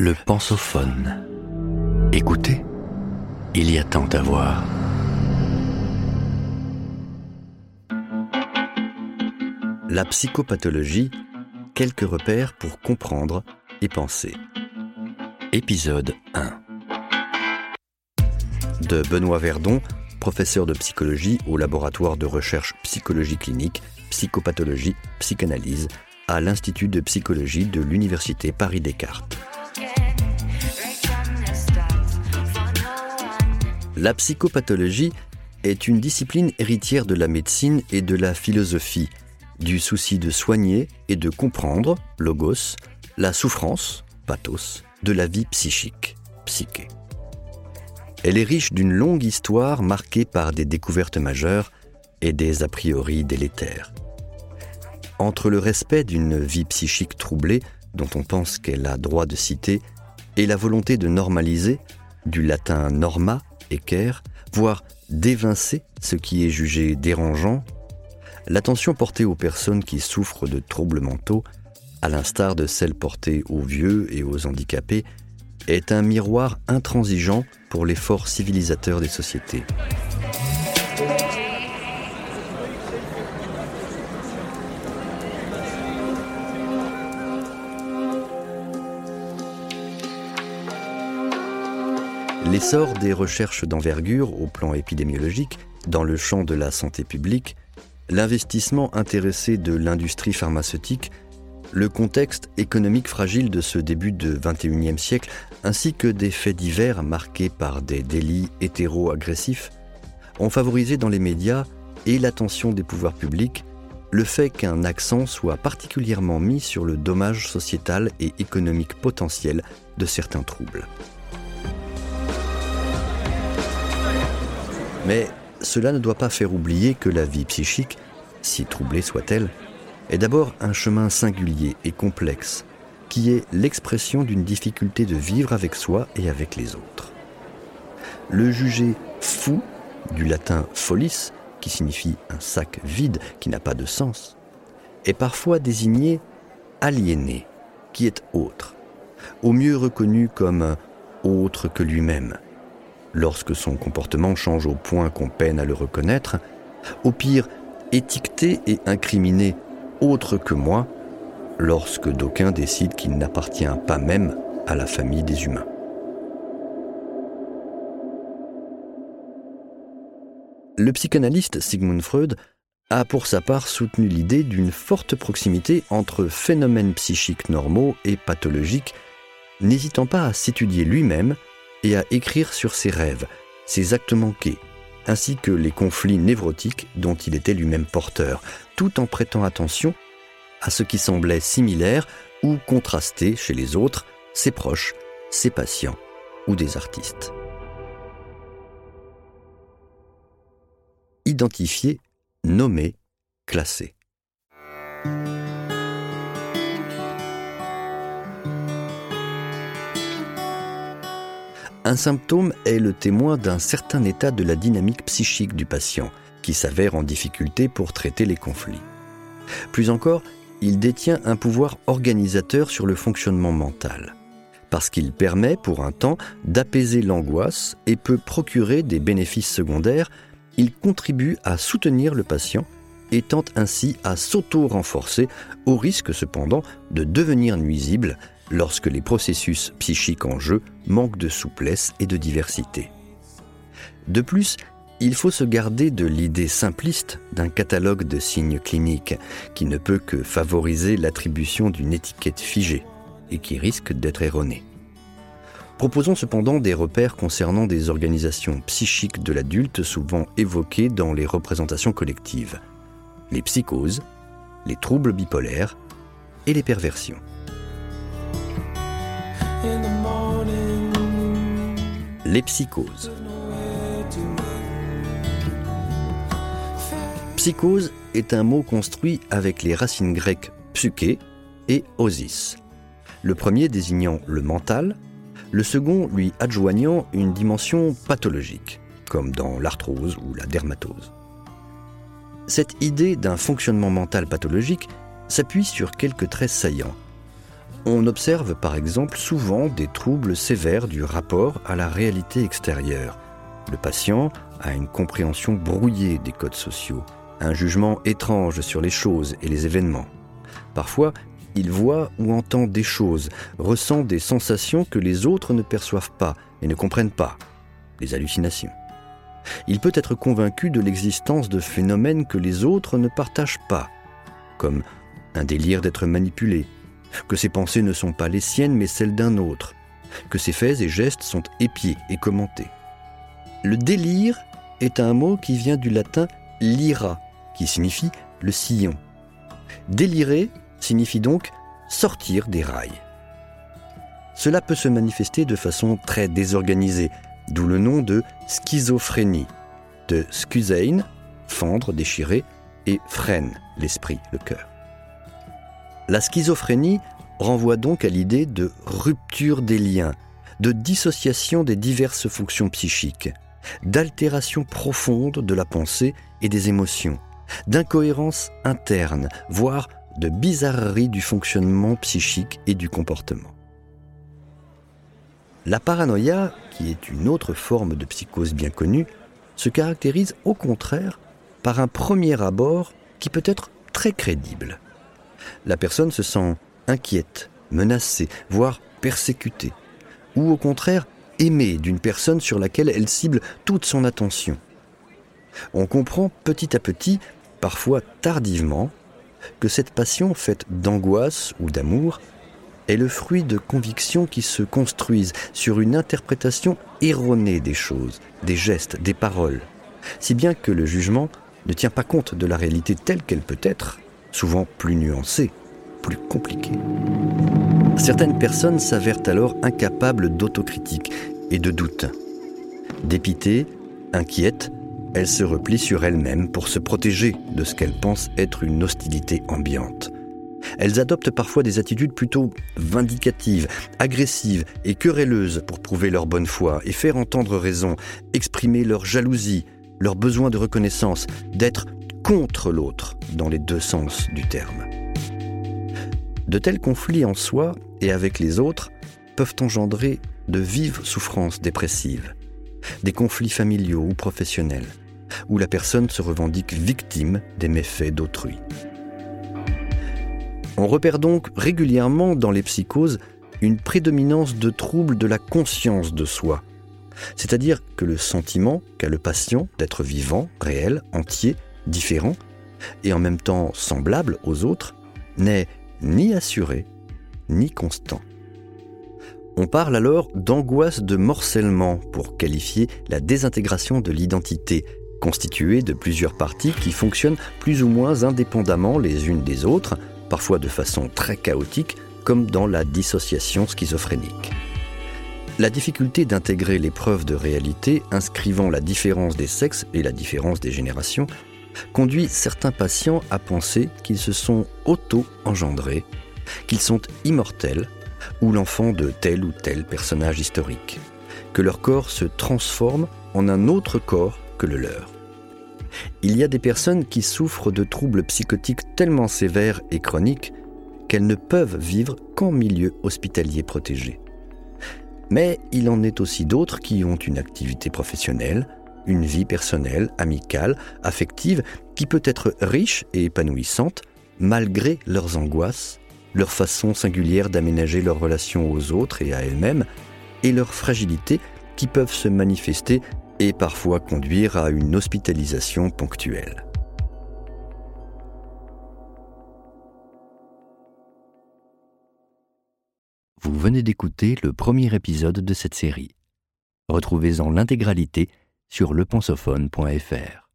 Le pensophone. Écoutez, il y a tant à voir. La psychopathologie, quelques repères pour comprendre et penser. Épisode 1. De Benoît Verdon, professeur de psychologie au laboratoire de recherche psychologie clinique, psychopathologie, psychanalyse à l'Institut de psychologie de l'Université Paris-Descartes. La psychopathologie est une discipline héritière de la médecine et de la philosophie, du souci de soigner et de comprendre, logos, la souffrance, pathos, de la vie psychique, psyché. Elle est riche d'une longue histoire marquée par des découvertes majeures et des a priori délétères. Entre le respect d'une vie psychique troublée, dont on pense qu'elle a droit de citer, et la volonté de normaliser, du latin norma, équerre, voire d'évincer ce qui est jugé dérangeant, l'attention portée aux personnes qui souffrent de troubles mentaux, à l'instar de celle portée aux vieux et aux handicapés, est un miroir intransigeant pour l'effort civilisateur des sociétés. L'essor des recherches d'envergure au plan épidémiologique dans le champ de la santé publique, l'investissement intéressé de l'industrie pharmaceutique, le contexte économique fragile de ce début de XXIe siècle, ainsi que des faits divers marqués par des délits hétéro-agressifs, ont favorisé dans les médias et l'attention des pouvoirs publics le fait qu'un accent soit particulièrement mis sur le dommage sociétal et économique potentiel de certains troubles. Mais cela ne doit pas faire oublier que la vie psychique, si troublée soit-elle, est d'abord un chemin singulier et complexe, qui est l'expression d'une difficulté de vivre avec soi et avec les autres. Le juger fou, du latin folis, qui signifie un sac vide qui n'a pas de sens, est parfois désigné aliéné, qui est autre, au mieux reconnu comme autre que lui-même, lorsque son comportement change au point qu'on peine à le reconnaître, au pire étiqueté et incriminé autre que moi, lorsque d'aucuns décident qu'il n'appartient pas même à la famille des humains. Le psychanalyste Sigmund Freud a pour sa part soutenu l'idée d'une forte proximité entre phénomènes psychiques normaux et pathologiques, n'hésitant pas à s'étudier lui-même à écrire sur ses rêves, ses actes manqués, ainsi que les conflits névrotiques dont il était lui-même porteur, tout en prêtant attention à ce qui semblait similaire ou contrasté chez les autres, ses proches, ses patients ou des artistes. Identifier, nommer, classer. Un symptôme est le témoin d'un certain état de la dynamique psychique du patient, qui s'avère en difficulté pour traiter les conflits. Plus encore, il détient un pouvoir organisateur sur le fonctionnement mental, parce qu'il permet pour un temps d'apaiser l'angoisse et peut procurer des bénéfices secondaires, il contribue à soutenir le patient et tente ainsi à s'auto-renforcer, au risque cependant de devenir nuisible lorsque les processus psychiques en jeu manquent de souplesse et de diversité. De plus, il faut se garder de l'idée simpliste d'un catalogue de signes cliniques qui ne peut que favoriser l'attribution d'une étiquette figée et qui risque d'être erronée. Proposons cependant des repères concernant des organisations psychiques de l'adulte souvent évoquées dans les représentations collectives. Les psychoses, les troubles bipolaires et les perversions. Les psychoses. Psychose est un mot construit avec les racines grecques psyché et osis. Le premier désignant le mental, le second lui adjoignant une dimension pathologique, comme dans l'arthrose ou la dermatose. Cette idée d'un fonctionnement mental pathologique s'appuie sur quelques traits saillants On observe par exemple souvent des troubles sévères du rapport à la réalité extérieure. Le patient a une compréhension brouillée des codes sociaux, un jugement étrange sur les choses et les événements. Parfois, il voit ou entend des choses, ressent des sensations que les autres ne perçoivent pas et ne comprennent pas, les hallucinations. Il peut être convaincu de l'existence de phénomènes que les autres ne partagent pas, comme un délire d'être manipulé, que ses pensées ne sont pas les siennes mais celles d'un autre, que ses faits et gestes sont épiés et commentés. Le délire est un mot qui vient du latin lira, qui signifie le sillon. Délirer signifie donc sortir des rails. Cela peut se manifester de façon très désorganisée, d'où le nom de schizophrénie, de scusein, fendre, déchirer, et frêne, l'esprit, le cœur. La schizophrénie renvoie donc à l'idée de rupture des liens, de dissociation des diverses fonctions psychiques, d'altération profonde de la pensée et des émotions, d'incohérence interne, voire de bizarrerie du fonctionnement psychique et du comportement. La paranoïa, qui est une autre forme de psychose bien connue, se caractérise au contraire par un premier abord qui peut être très crédible. La personne se sent inquiète, menacée, voire persécutée, ou au contraire aimée d'une personne sur laquelle elle cible toute son attention. On comprend petit à petit, parfois tardivement, que cette passion faite d'angoisse ou d'amour est le fruit de convictions qui se construisent sur une interprétation erronée des choses, des gestes, des paroles, si bien que le jugement ne tient pas compte de la réalité telle qu'elle peut être, souvent plus nuancée, plus compliquée. Certaines personnes s'avèrent alors incapables d'autocritique et de doute. Dépitées, inquiètes, elles se replient sur elles-mêmes pour se protéger de ce qu'elles pensent être une hostilité ambiante. Elles adoptent parfois des attitudes plutôt vindicatives, agressives et querelleuses pour prouver leur bonne foi et faire entendre raison, exprimer leur jalousie, leur besoin de reconnaissance, d'être contre l'autre dans les deux sens du terme. De tels conflits en soi et avec les autres peuvent engendrer de vives souffrances dépressives, des conflits familiaux ou professionnels, où la personne se revendique victime des méfaits d'autrui. On repère donc régulièrement dans les psychoses une prédominance de troubles de la conscience de soi, c'est-à-dire que le sentiment qu'a le patient d'être vivant, réel, entier, différent, et en même temps semblable aux autres, n'est ni assuré, ni constant. On parle alors d'angoisse de morcellement pour qualifier la désintégration de l'identité, constituée de plusieurs parties qui fonctionnent plus ou moins indépendamment les unes des autres, parfois de façon très chaotique, comme dans la dissociation schizophrénique. La difficulté d'intégrer les preuves de réalité inscrivant la différence des sexes et la différence des générations conduit certains patients à penser qu'ils se sont auto-engendrés, qu'ils sont immortels ou l'enfant de tel ou tel personnage historique, que leur corps se transforme en un autre corps que le leur. Il y a des personnes qui souffrent de troubles psychotiques tellement sévères et chroniques qu'elles ne peuvent vivre qu'en milieu hospitalier protégé. Mais il en est aussi d'autres qui ont une activité professionnelle, une vie personnelle, amicale, affective, qui peut être riche et épanouissante malgré leurs angoisses, leur façon singulière d'aménager leurs relations aux autres et à elles-mêmes, et leur fragilité qui peuvent se manifester et parfois conduire à une hospitalisation ponctuelle. Vous venez d'écouter le premier épisode de cette série. Retrouvez-en l'intégralité sur lepensophone.fr.